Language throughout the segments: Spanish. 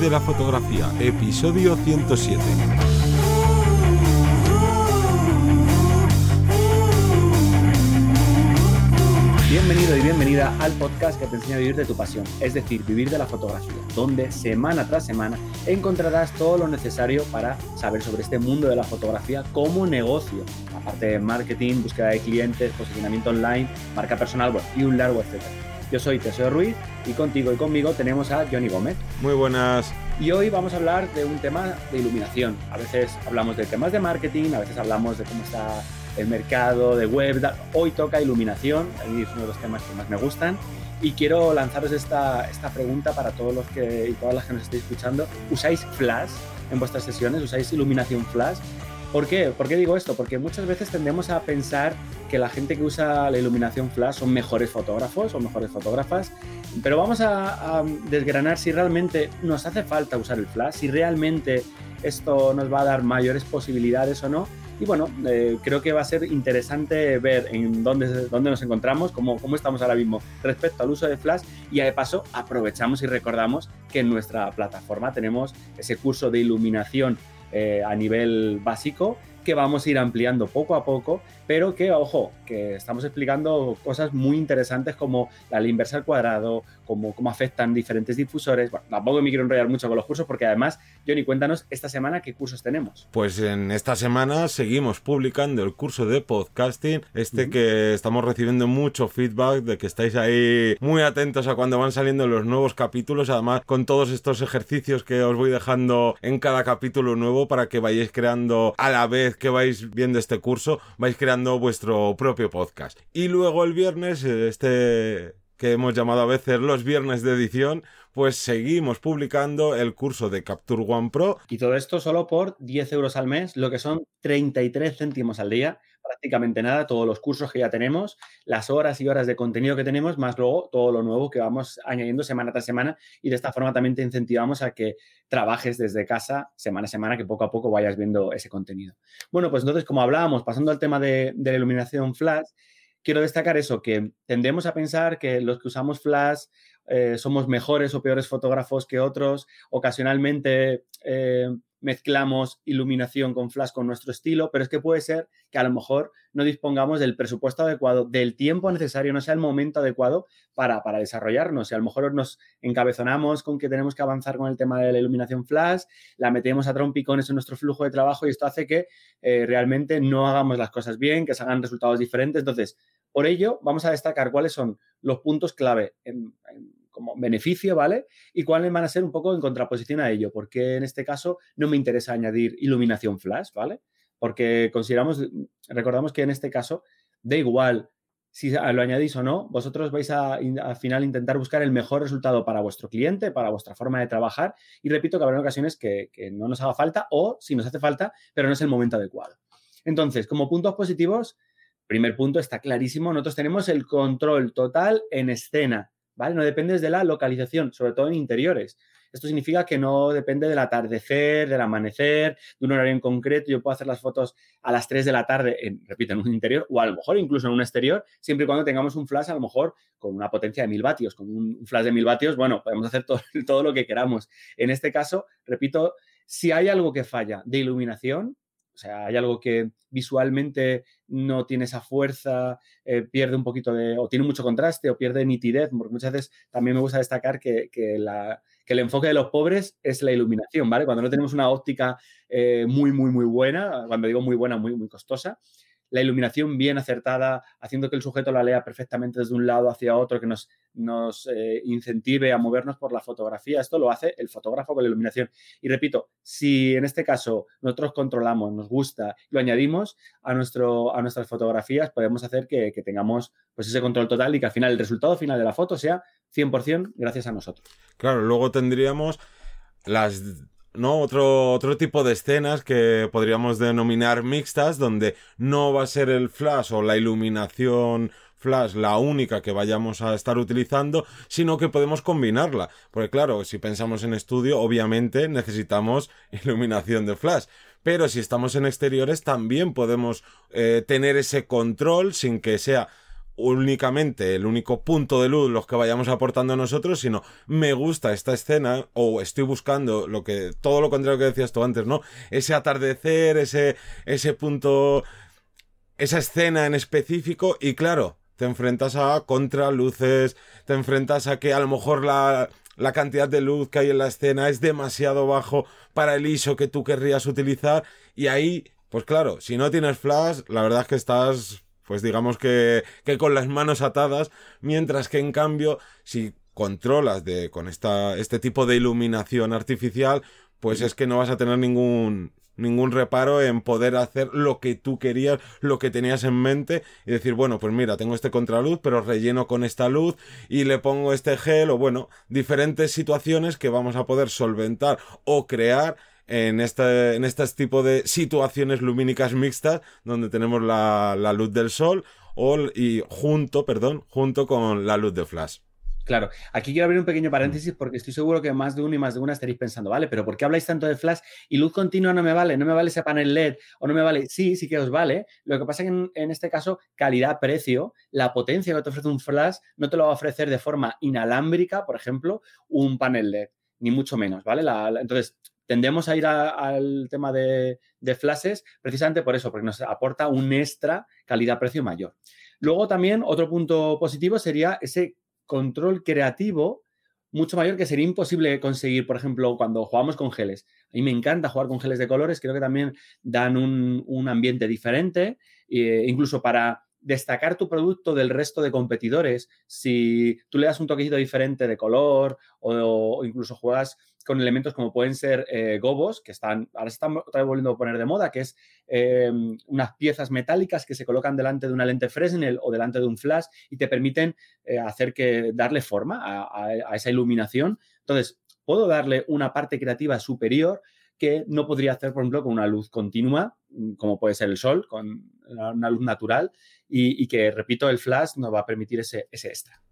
De la fotografía, episodio 107. Bienvenido y bienvenida al podcast que te enseña a vivir de tu pasión, es decir, vivir de la fotografía, donde semana tras semana encontrarás todo lo necesario para saber sobre este mundo de la fotografía como negocio, aparte de marketing, búsqueda de clientes, posicionamiento online, marca personal y un largo etcétera. Yo soy Teseo Ruiz y contigo y conmigo tenemos a Johnny Gómez. Muy buenas. Y hoy vamos a hablar de un tema de iluminación. A veces hablamos de temas de marketing, a veces hablamos de cómo está el mercado, de web. Hoy toca iluminación, es uno de los temas que más me gustan. Y quiero lanzaros esta, esta pregunta para todos los que y todas las que nos estéis escuchando. ¿Usáis flash en vuestras sesiones? ¿Usáis iluminación flash? ¿Por qué? ¿Por qué digo esto? Porque muchas veces tendemos a pensar que la gente que usa la iluminación flash son mejores fotógrafos o mejores fotógrafas, pero vamos a, desgranar si realmente nos hace falta usar el flash, si realmente esto nos va a dar mayores posibilidades o no. Y bueno, eh, creo que va a ser interesante ver en dónde, dónde nos encontramos, cómo, cómo estamos ahora mismo respecto al uso de Flash y de paso aprovechamos y recordamos que en nuestra plataforma tenemos ese curso de iluminación eh, a nivel básico que vamos a ir ampliando poco a poco, pero que, ojo, que estamos explicando cosas muy interesantes como la inversa al cuadrado, como cómo afectan diferentes difusores. Bueno, tampoco me quiero enrollar mucho con los cursos porque además, Johnny, cuéntanos esta semana qué cursos tenemos. Pues en esta semana seguimos publicando el curso de podcasting, este uh -huh. que estamos recibiendo mucho feedback de que estáis ahí muy atentos a cuando van saliendo los nuevos capítulos, además con todos estos ejercicios que os voy dejando en cada capítulo nuevo para que vayáis creando a la vez que vais viendo este curso, vais creando vuestro propio podcast. Y luego el viernes, este que hemos llamado a veces los viernes de edición, pues seguimos publicando el curso de Capture One Pro. Y todo esto solo por 10 euros al mes, lo que son 33 céntimos al día, prácticamente nada, todos los cursos que ya tenemos, las horas y horas de contenido que tenemos, más luego todo lo nuevo que vamos añadiendo semana tras semana y de esta forma también te incentivamos a que trabajes desde casa semana a semana, que poco a poco vayas viendo ese contenido. Bueno, pues entonces, como hablábamos, pasando al tema de, la iluminación flash, quiero destacar eso, que tendemos a pensar que los que usamos flash eh, somos mejores o peores fotógrafos que otros, ocasionalmente eh, mezclamos iluminación con flash con nuestro estilo, pero es que puede ser que a lo mejor no dispongamos del presupuesto adecuado, del tiempo necesario, no sea el momento adecuado para, para desarrollarnos. Y a lo mejor nos encabezonamos con que tenemos que avanzar con el tema de la iluminación flash, la metemos a trompicones en nuestro flujo de trabajo y esto hace que eh, realmente no hagamos las cosas bien, que se hagan resultados diferentes. Entonces, por ello, vamos a destacar cuáles son los puntos clave en, en como beneficio, ¿vale? Y cuáles van a ser un poco en contraposición a ello, porque en este caso no me interesa añadir iluminación flash, ¿vale? Porque consideramos, recordamos que en este caso da igual si lo añadís o no, vosotros vais a al final intentar buscar el mejor resultado para vuestro cliente, para vuestra forma de trabajar. Y repito que habrá ocasiones que, que no nos haga falta o si nos hace falta, pero no es el momento adecuado. Entonces, como puntos positivos, primer punto está clarísimo, nosotros tenemos el control total en escena. ¿Vale? No dependes de la localización, sobre todo en interiores. Esto significa que no depende del atardecer, del amanecer, de un horario en concreto. Yo puedo hacer las fotos a las 3 de la tarde, en, repito, en un interior o a lo mejor incluso en un exterior, siempre y cuando tengamos un flash a lo mejor con una potencia de mil vatios. Con un flash de mil vatios, bueno, podemos hacer todo, todo lo que queramos. En este caso, repito, si hay algo que falla de iluminación, o sea, hay algo que visualmente no tiene esa fuerza, eh, pierde un poquito de, o tiene mucho contraste, o pierde nitidez, porque muchas veces también me gusta destacar que, que, la, que el enfoque de los pobres es la iluminación, ¿vale? Cuando no tenemos una óptica eh, muy, muy, muy buena, cuando digo muy buena, muy, muy costosa, la iluminación bien acertada, haciendo que el sujeto la lea perfectamente desde un lado hacia otro, que nos, nos eh, incentive a movernos por la fotografía. Esto lo hace el fotógrafo con la iluminación. Y repito, si en este caso nosotros controlamos, nos gusta, lo añadimos a, nuestro, a nuestras fotografías, podemos hacer que, que tengamos pues, ese control total y que al final el resultado final de la foto sea 100% gracias a nosotros. Claro, luego tendríamos las ¿no? Otro, otro tipo de escenas que podríamos denominar mixtas, donde no va a ser el flash o la iluminación flash la única que vayamos a estar utilizando, sino que podemos combinarla. Porque claro, si pensamos en estudio, obviamente necesitamos iluminación de flash. Pero si estamos en exteriores, también podemos eh, tener ese control sin que sea únicamente el único punto de luz los que vayamos aportando nosotros, sino me gusta esta escena o estoy buscando lo que todo lo contrario que decías tú antes, ¿no? Ese atardecer, ese ese punto esa escena en específico y claro, te enfrentas a contraluces, te enfrentas a que a lo mejor la la cantidad de luz que hay en la escena es demasiado bajo para el ISO que tú querrías utilizar y ahí pues claro, si no tienes flash, la verdad es que estás pues digamos que, que con las manos atadas, mientras que en cambio, si controlas de, con esta, este tipo de iluminación artificial, pues es que no vas a tener ningún, ningún reparo en poder hacer lo que tú querías, lo que tenías en mente y decir, bueno, pues mira, tengo este contraluz, pero relleno con esta luz y le pongo este gel o bueno, diferentes situaciones que vamos a poder solventar o crear en este, en este tipo de situaciones lumínicas mixtas donde tenemos la, la luz del sol o, y junto, perdón, junto con la luz de flash. Claro, aquí quiero abrir un pequeño paréntesis porque estoy seguro que más de uno y más de una estaréis pensando, vale, pero ¿por qué habláis tanto de flash y luz continua no me vale? ¿No me vale ese panel LED o no me vale? Sí, sí que os vale. Lo que pasa es que en, en este caso, calidad-precio, la potencia que te ofrece un flash no te lo va a ofrecer de forma inalámbrica, por ejemplo, un panel LED, ni mucho menos, ¿vale? La, la, entonces, tendemos a ir al tema de, de, flashes precisamente por eso, porque nos aporta un extra calidad-precio mayor. Luego también otro punto positivo sería ese control creativo mucho mayor que sería imposible conseguir, por ejemplo, cuando jugamos con geles. A mí me encanta jugar con geles de colores, creo que también dan un, un ambiente diferente, eh, incluso para destacar tu producto del resto de competidores, si tú le das un toquecito diferente de color o, incluso juegas con elementos como pueden ser eh, gobos, que están, ahora se están volviendo a poner de moda, que es eh, unas piezas metálicas que se colocan delante de una lente Fresnel o delante de un flash y te permiten eh, hacer que darle forma a esa iluminación. Entonces, puedo darle una parte creativa superior que no podría hacer, por ejemplo, con una luz continua, como puede ser el sol, con una luz natural, y, que, repito, el flash nos va a permitir ese, ese extra.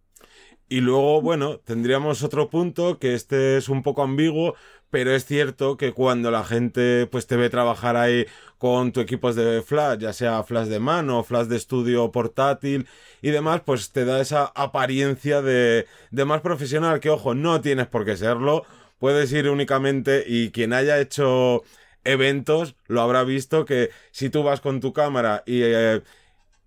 Y luego, bueno, tendríamos otro punto que este es un poco ambiguo, pero es cierto que cuando la gente pues te ve trabajar ahí con tu equipos de flash, ya sea flash de mano, flash de estudio portátil y demás, pues te da esa apariencia de, de más profesional que, ojo, no tienes por qué serlo, puedes ir únicamente y quien haya hecho eventos lo habrá visto que si tú vas con tu cámara y... Eh,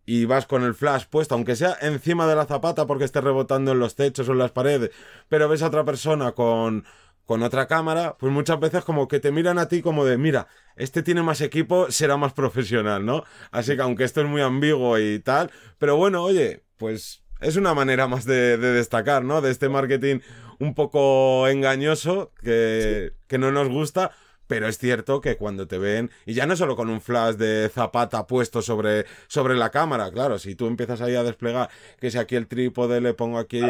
y vas con el flash puesto, aunque sea encima de la zapata porque esté rebotando en los techos o en las paredes, pero ves a otra persona con, con otra cámara, pues muchas veces como que te miran a ti como de, mira, este tiene más equipo, será más profesional, ¿no? Así que aunque esto es muy ambiguo y tal, pero bueno, oye, pues es una manera más de, de destacar, ¿no? De este marketing un poco engañoso que, sí. que no nos gusta, pero es cierto que cuando te ven, y ya no solo con un flash de zapata puesto sobre, sobre la cámara, claro, si tú empiezas ahí a desplegar, que si aquí el trípode le pongo aquí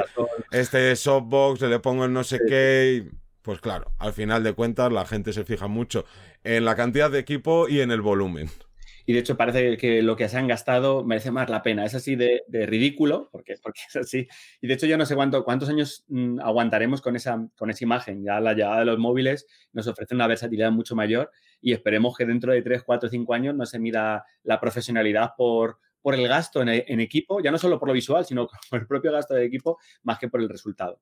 este softbox, le pongo el no sé qué, pues claro, al final de cuentas la gente se fija mucho en la cantidad de equipo y en el volumen y de hecho parece que lo que se han gastado merece más la pena. Es así de, ridículo, porque, porque, es así. Y de hecho yo no sé cuánto, cuántos años mmm, aguantaremos con esa, con esa imagen. Ya la llegada de los móviles nos ofrece una versatilidad mucho mayor y esperemos que dentro de 3, 4, 5 años no se mida la profesionalidad por, por el gasto en, equipo, ya no solo por lo visual, sino por el propio gasto de equipo, más que por el resultado.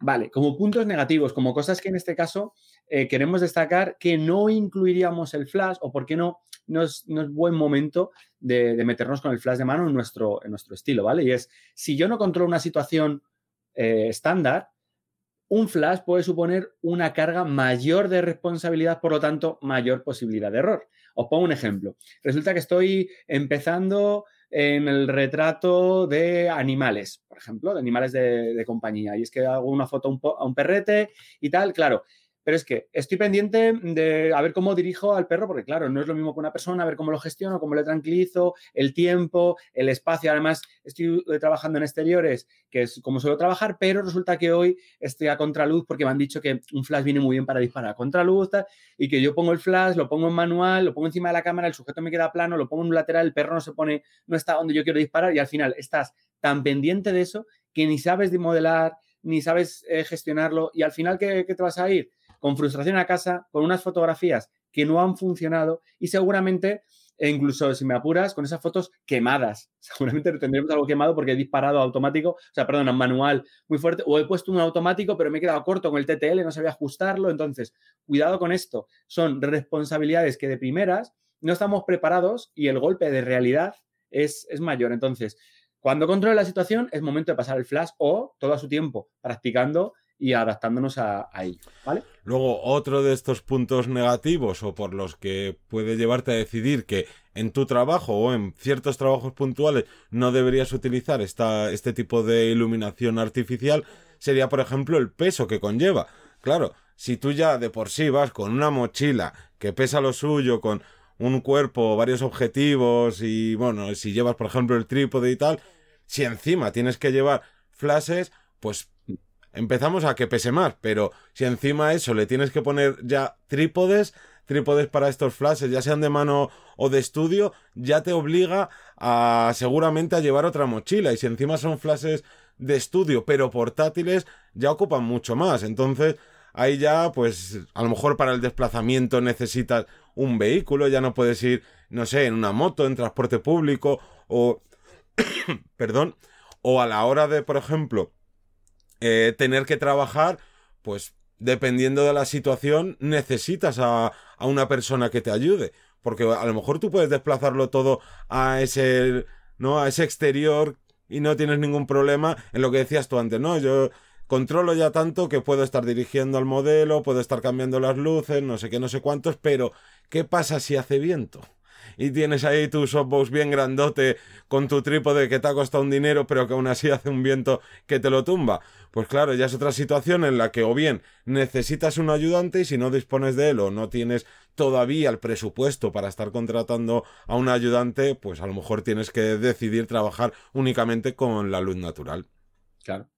Vale, como puntos negativos, como cosas que en este caso eh, queremos destacar que no incluiríamos el flash o por qué no, no, es, no buen momento de, meternos con el flash de mano en nuestro, en nuestro estilo, ¿vale? Y es, si yo no controlo una situación eh, estándar, un flash puede suponer una carga mayor de responsabilidad, por lo tanto, mayor posibilidad de error. Os pongo un ejemplo. Resulta que estoy empezando en el retrato de animales, por ejemplo, de animales de, compañía. Y es que hago una foto a un, a un perrete y tal, claro. Pero es que estoy pendiente de a ver cómo dirijo al perro, porque claro, no es lo mismo que una persona, a ver cómo lo gestiono, cómo le tranquilizo, el tiempo, el espacio. Además, estoy trabajando en exteriores, que es como suelo trabajar, pero resulta que hoy estoy a contraluz porque me han dicho que un flash viene muy bien para disparar a contraluz y que yo pongo el flash, lo pongo en manual, lo pongo encima de la cámara, el sujeto me queda plano, lo pongo en un lateral, el perro no se pone, no está donde yo quiero disparar y al final estás tan pendiente de eso que ni sabes de modelar, ni sabes eh, gestionarlo y al final, ¿qué, ¿qué te vas a ir? Con frustración a casa, con unas fotografías que no han funcionado y seguramente e incluso si me apuras, con esas fotos quemadas. Seguramente tendremos algo quemado porque he disparado automático, o sea, perdón, manual muy fuerte, o he puesto un automático, pero me he quedado corto con el TTL, no sabía ajustarlo. Entonces, cuidado con esto. Son responsabilidades que de primeras no estamos preparados y el golpe de realidad es, es mayor. Entonces, cuando controle la situación, es momento de pasar el flash o todo a su tiempo, practicando y adaptándonos a, ello. ¿vale? Luego, otro de estos puntos negativos o por los que puede llevarte a decidir que en tu trabajo o en ciertos trabajos puntuales no deberías utilizar esta, este tipo de iluminación artificial sería, por ejemplo, el peso que conlleva. Claro, si tú ya de por sí vas con una mochila que pesa lo suyo, con un cuerpo, varios objetivos y bueno, si llevas por ejemplo el trípode y tal, si encima tienes que llevar flashes, pues empezamos a que pese más, pero si encima eso le tienes que poner ya trípodes, trípodes para estos flashes, ya sean de mano o de estudio, ya te obliga a seguramente a llevar otra mochila. Y si encima son flashes de estudio pero portátiles, ya ocupan mucho más, entonces ahí ya pues a lo mejor para el desplazamiento necesitas un vehículo, ya no puedes ir, no sé, en una moto, en transporte público o perdón, o a la hora de, por ejemplo, eh, tener que trabajar, pues dependiendo de la situación, necesitas a, a, una persona que te ayude. Porque a lo mejor tú puedes desplazarlo todo a ese, ¿no? A ese exterior y no tienes ningún problema en lo que decías tú antes, ¿no? Yo controlo ya tanto que puedo estar dirigiendo al modelo, puedo estar cambiando las luces, no sé qué, no sé cuántos, pero ¿qué pasa si hace viento? Y tienes ahí tu softbox bien grandote con tu trípode que te ha costado un dinero pero que aún así hace un viento que te lo tumba. Pues claro, ya es otra situación en la que o bien necesitas un ayudante y si no dispones de él o no tienes todavía el presupuesto para estar contratando a un ayudante, pues a lo mejor tienes que decidir trabajar únicamente con la luz natural. Claro.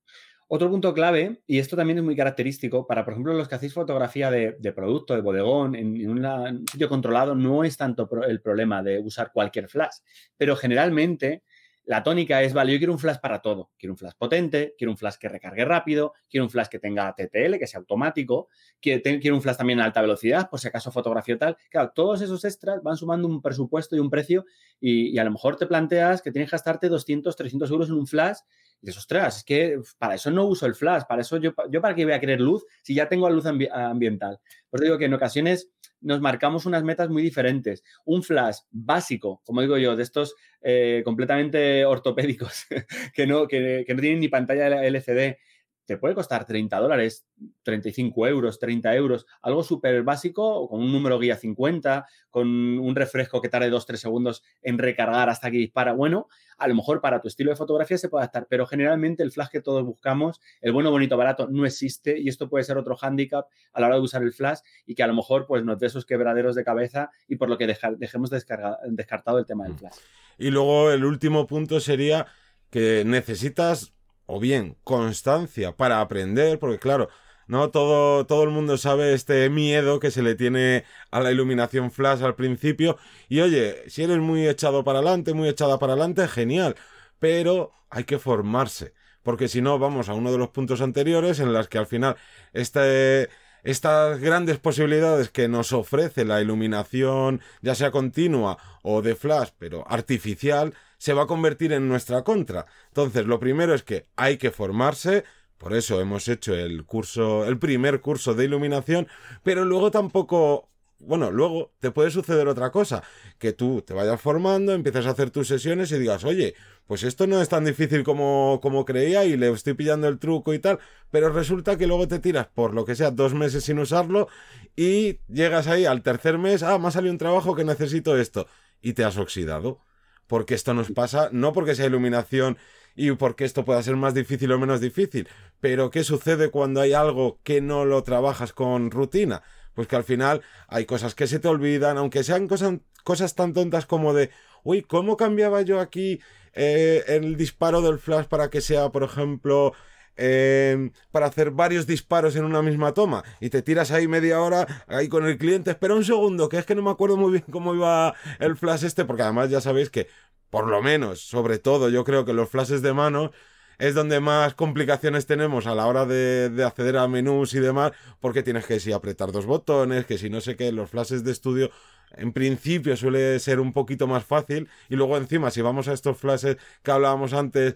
Otro punto clave, y esto también es muy característico, para, por ejemplo, los que hacéis fotografía de, producto, de bodegón, en, un sitio controlado, no es tanto el problema de usar cualquier flash, pero generalmente la tónica es, vale, yo quiero un flash para todo. Quiero un flash potente, quiero un flash que recargue rápido, quiero un flash que tenga TTL, que sea automático, quiero, quiero un flash también a alta velocidad, por si acaso fotografía tal. Claro, todos esos extras van sumando un presupuesto y un precio y, y a lo mejor te planteas que tienes que gastarte 200, 300 euros en un flash y dices, ostras, es que para eso no uso el flash, para eso yo, yo para qué voy a querer luz si ya tengo luz ambiental. Por eso digo que en ocasiones nos marcamos unas metas muy diferentes. Un flash básico, como digo yo, de estos eh, completamente ortopédicos, que, no, que, que no tienen ni pantalla LCD, te puede costar 30 dólares, 35 euros, 30 euros, algo súper básico, con un número guía 50, con un refresco que tarde 2-3 segundos en recargar hasta que dispara. Bueno, a lo mejor para tu estilo de fotografía se puede adaptar, pero generalmente el flash que todos buscamos, el bueno, bonito, barato, no existe y esto puede ser otro hándicap a la hora de usar el flash y que a lo mejor pues nos dé esos quebraderos de cabeza y por lo que dejemos descartado el tema del mm. flash. Y luego el último punto sería que necesitas o bien constancia para aprender, porque claro, no todo, todo el mundo sabe este miedo que se le tiene a la iluminación flash al principio. Y oye, si eres muy echado para adelante, muy echada para adelante, genial. Pero hay que formarse. Porque si no, vamos a uno de los puntos anteriores en las que al final este, estas grandes posibilidades que nos ofrece la iluminación, ya sea continua o de flash, pero artificial, se va a convertir en nuestra contra. Entonces, lo primero es que hay que formarse, por eso hemos hecho el curso, el primer curso de iluminación, pero luego tampoco bueno, luego te puede suceder otra cosa, que tú te vayas formando, empieces a hacer tus sesiones y digas, oye, pues esto no es tan difícil como, como creía y le estoy pillando el truco y tal, pero resulta que luego te tiras por lo que sea dos meses sin usarlo y llegas ahí al tercer mes, ah, me ha salido un trabajo que necesito esto y te has oxidado porque esto nos pasa, no porque sea iluminación y porque esto pueda ser más difícil o menos difícil, pero ¿qué sucede cuando hay algo que no lo trabajas con rutina? Pues que al final hay cosas que se te olvidan, aunque sean cosas, cosas tan tontas como de, uy, ¿cómo cambiaba yo aquí eh, el disparo del flash para que sea, por ejemplo, Em, para hacer varios disparos en una misma toma. Y te tiras ahí media hora ahí con el cliente, espera un segundo, que es que no me acuerdo muy bien cómo iba el flash este, porque además ya sabéis que, por lo menos, sobre todo, yo creo que los flashes de mano es donde más complicaciones tenemos a la hora de, de, acceder a menús y demás, porque tienes que si apretar dos botones, que si no sé qué, los flashes de estudio en principio suele ser un poquito más fácil. Y luego encima si vamos a estos flashes que hablábamos antes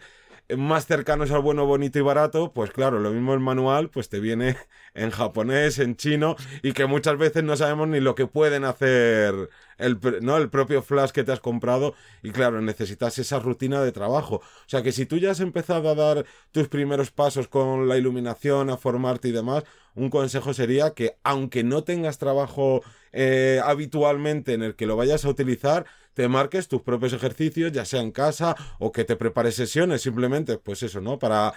más cercanos al bueno, bonito y barato, pues claro, lo mismo el manual, pues te viene en japonés, en chino, y que muchas veces no sabemos ni lo que pueden hacer el, ¿no? el propio flash que te has comprado, y claro, necesitas esa rutina de trabajo. O sea que si tú ya has empezado a dar tus primeros pasos con la iluminación, a formarte y demás, un consejo sería que aunque no tengas trabajo eh, habitualmente en el que lo vayas a utilizar, te marques tus propios ejercicios, ya sea en casa o que te prepares sesiones, simplemente, pues eso, ¿no? Para,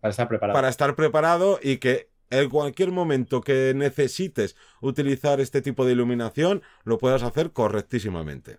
para estar preparado. Para estar preparado y que en cualquier momento que necesites utilizar este tipo de iluminación, lo puedas hacer correctísimamente.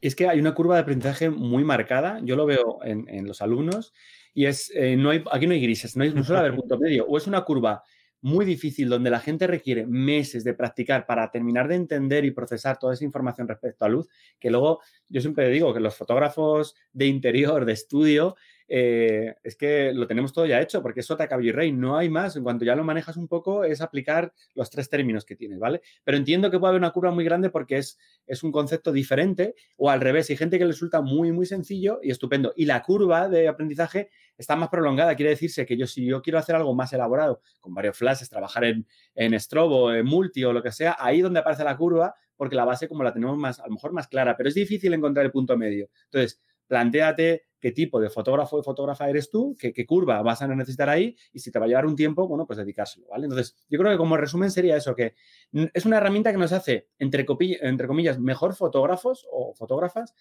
Es que hay una curva de aprendizaje muy marcada, yo lo veo en, los alumnos, y es, eh, no hay, aquí no hay grises, no, hay, no suele haber punto medio, o es una curva muy difícil, donde la gente requiere meses de practicar para terminar de entender y procesar toda esa información respecto a luz, que luego yo siempre digo que los fotógrafos de interior, de estudio, eh, es que lo tenemos todo ya hecho, porque es Sota, Caballo y Rey, no hay más. En cuanto ya lo manejas un poco, es aplicar los tres términos que tienes, ¿vale? Pero entiendo que puede haber una curva muy grande porque es, es un concepto diferente, o al revés, hay gente que le resulta muy, muy sencillo y estupendo. Y la curva de aprendizaje está más prolongada. Quiere decirse que yo, si yo quiero hacer algo más elaborado, con varios flashes, trabajar en, en Strobo, en Multi o lo que sea, ahí donde aparece la curva, porque la base como la tenemos más, a lo mejor más clara, pero es difícil encontrar el punto medio. Entonces, planteate qué tipo de fotógrafo o fotógrafa eres tú, qué, curva vas a necesitar ahí y si te va a llevar un tiempo, bueno, pues dedicárselo, ¿vale? Entonces, yo creo que como resumen sería eso, que es una herramienta que nos hace, entre, entre comillas, mejor fotógrafos o fotógrafas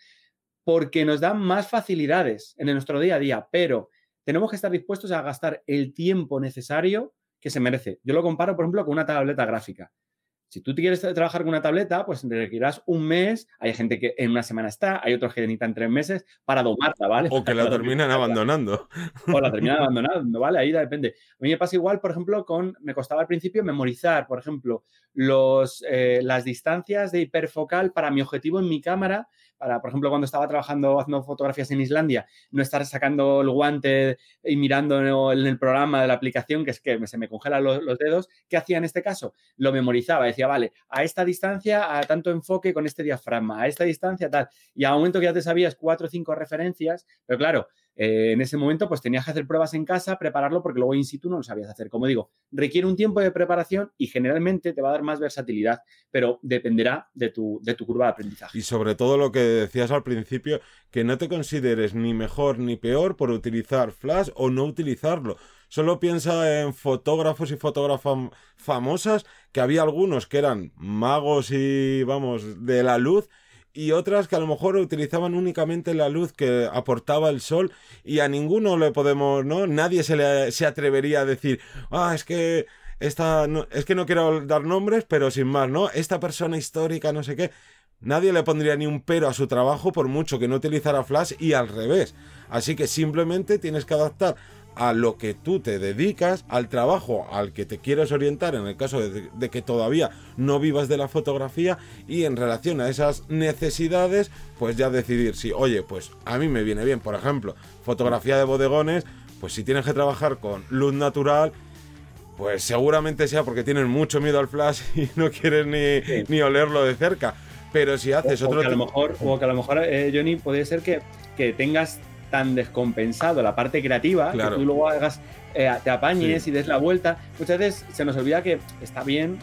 porque nos da más facilidades en nuestro día a día, pero tenemos que estar dispuestos a gastar el tiempo necesario que se merece. Yo lo comparo, por ejemplo, con una tableta gráfica. Si tú quieres trabajar con una tableta, pues requerirás un mes. Hay gente que en una semana está, hay otros que necesitan tres meses para domarla, ¿vale? O que la terminan abandonando. O la terminan abandonando, ¿vale? Ahí depende. A mí me pasa igual, por ejemplo, con. Me costaba al principio memorizar, por ejemplo, los, eh, las distancias de hiperfocal para mi objetivo en mi cámara para, por ejemplo, cuando estaba trabajando haciendo fotografías en Islandia, no estar sacando el guante y mirando en el programa de la aplicación, que es que se me congelan los, dedos, ¿qué hacía en este caso? Lo memorizaba, decía, vale, a esta distancia, a tanto enfoque con este diafragma, a esta distancia, tal. Y a un momento que ya te sabías cuatro o cinco referencias, pero claro, eh, en ese momento, pues tenías que hacer pruebas en casa, prepararlo, porque luego in situ no lo sabías hacer. Como digo, requiere un tiempo de preparación y generalmente te va a dar más versatilidad, pero dependerá de tu, de tu curva de aprendizaje. Y sobre todo lo que decías al principio, que no te consideres ni mejor ni peor por utilizar Flash o no utilizarlo. Solo piensa en fotógrafos y fotógrafas famosas, que había algunos que eran magos y, vamos, de la luz, y otras que a lo mejor utilizaban únicamente la luz que aportaba el sol y a ninguno le podemos, ¿no? Nadie se, le, se atrevería a decir, ah, es que esta, no, es que no quiero dar nombres, pero sin más, ¿no? Esta persona histórica, no sé qué. Nadie le pondría ni un pero a su trabajo por mucho que no utilizara flash y al revés. Así que simplemente tienes que adaptar a lo que tú te dedicas, al trabajo al que te quieres orientar en el caso de, que todavía no vivas de la fotografía y en relación a esas necesidades, pues ya decidir si, oye, pues a mí me viene bien, por ejemplo, fotografía de bodegones, pues si tienes que trabajar con luz natural, pues seguramente sea porque tienes mucho miedo al flash y no quieres ni, ni olerlo de cerca. Pero si haces otro que a lo mejor O que a lo mejor, eh, Johnny, puede ser que, que tengas tan descompensado la parte creativa que tú luego hagas, eh, te apañes y des la vuelta. Muchas veces se nos olvida que está bien,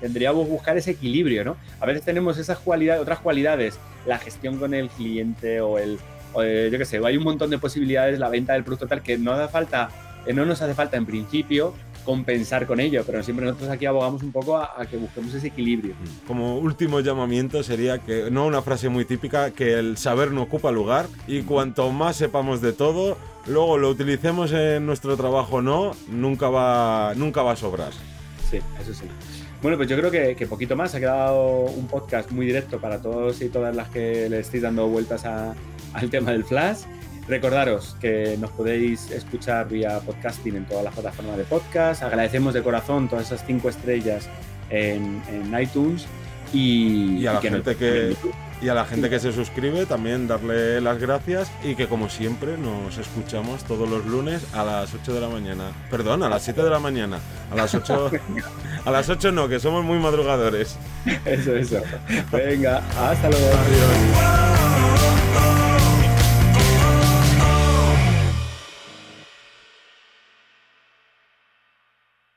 tendríamos que buscar ese equilibrio, ¿no? A veces tenemos esas cualidades, otras cualidades, la gestión con el cliente o el, eh, yo qué sé, hay un montón de posibilidades, la venta del producto tal, que no da falta, eh, no nos hace falta en principio compensar con ello, pero siempre nosotros aquí abogamos un poco a, que busquemos ese equilibrio. Como último llamamiento sería que, no una frase muy típica, que el saber no ocupa lugar y cuanto más sepamos de todo, luego lo utilicemos en nuestro trabajo o no, nunca va, nunca va a sobrar. Sí, eso sí. Bueno, pues yo creo que, que, poquito más. Ha quedado un podcast muy directo para todos y todas las que le estéis dando vueltas al tema del flash. Recordaros que nos podéis escuchar vía podcasting en todas las plataformas de podcast. Agradecemos de corazón todas esas cinco estrellas en, iTunes y, a la gente que y a la gente que se suscribe también darle las gracias y que como siempre nos escuchamos todos los lunes a las 8 de la mañana. Perdón, a las 7 de la mañana. A las 8 a las 8 no, que somos muy madrugadores. Eso, eso. Venga, hasta luego. Adiós.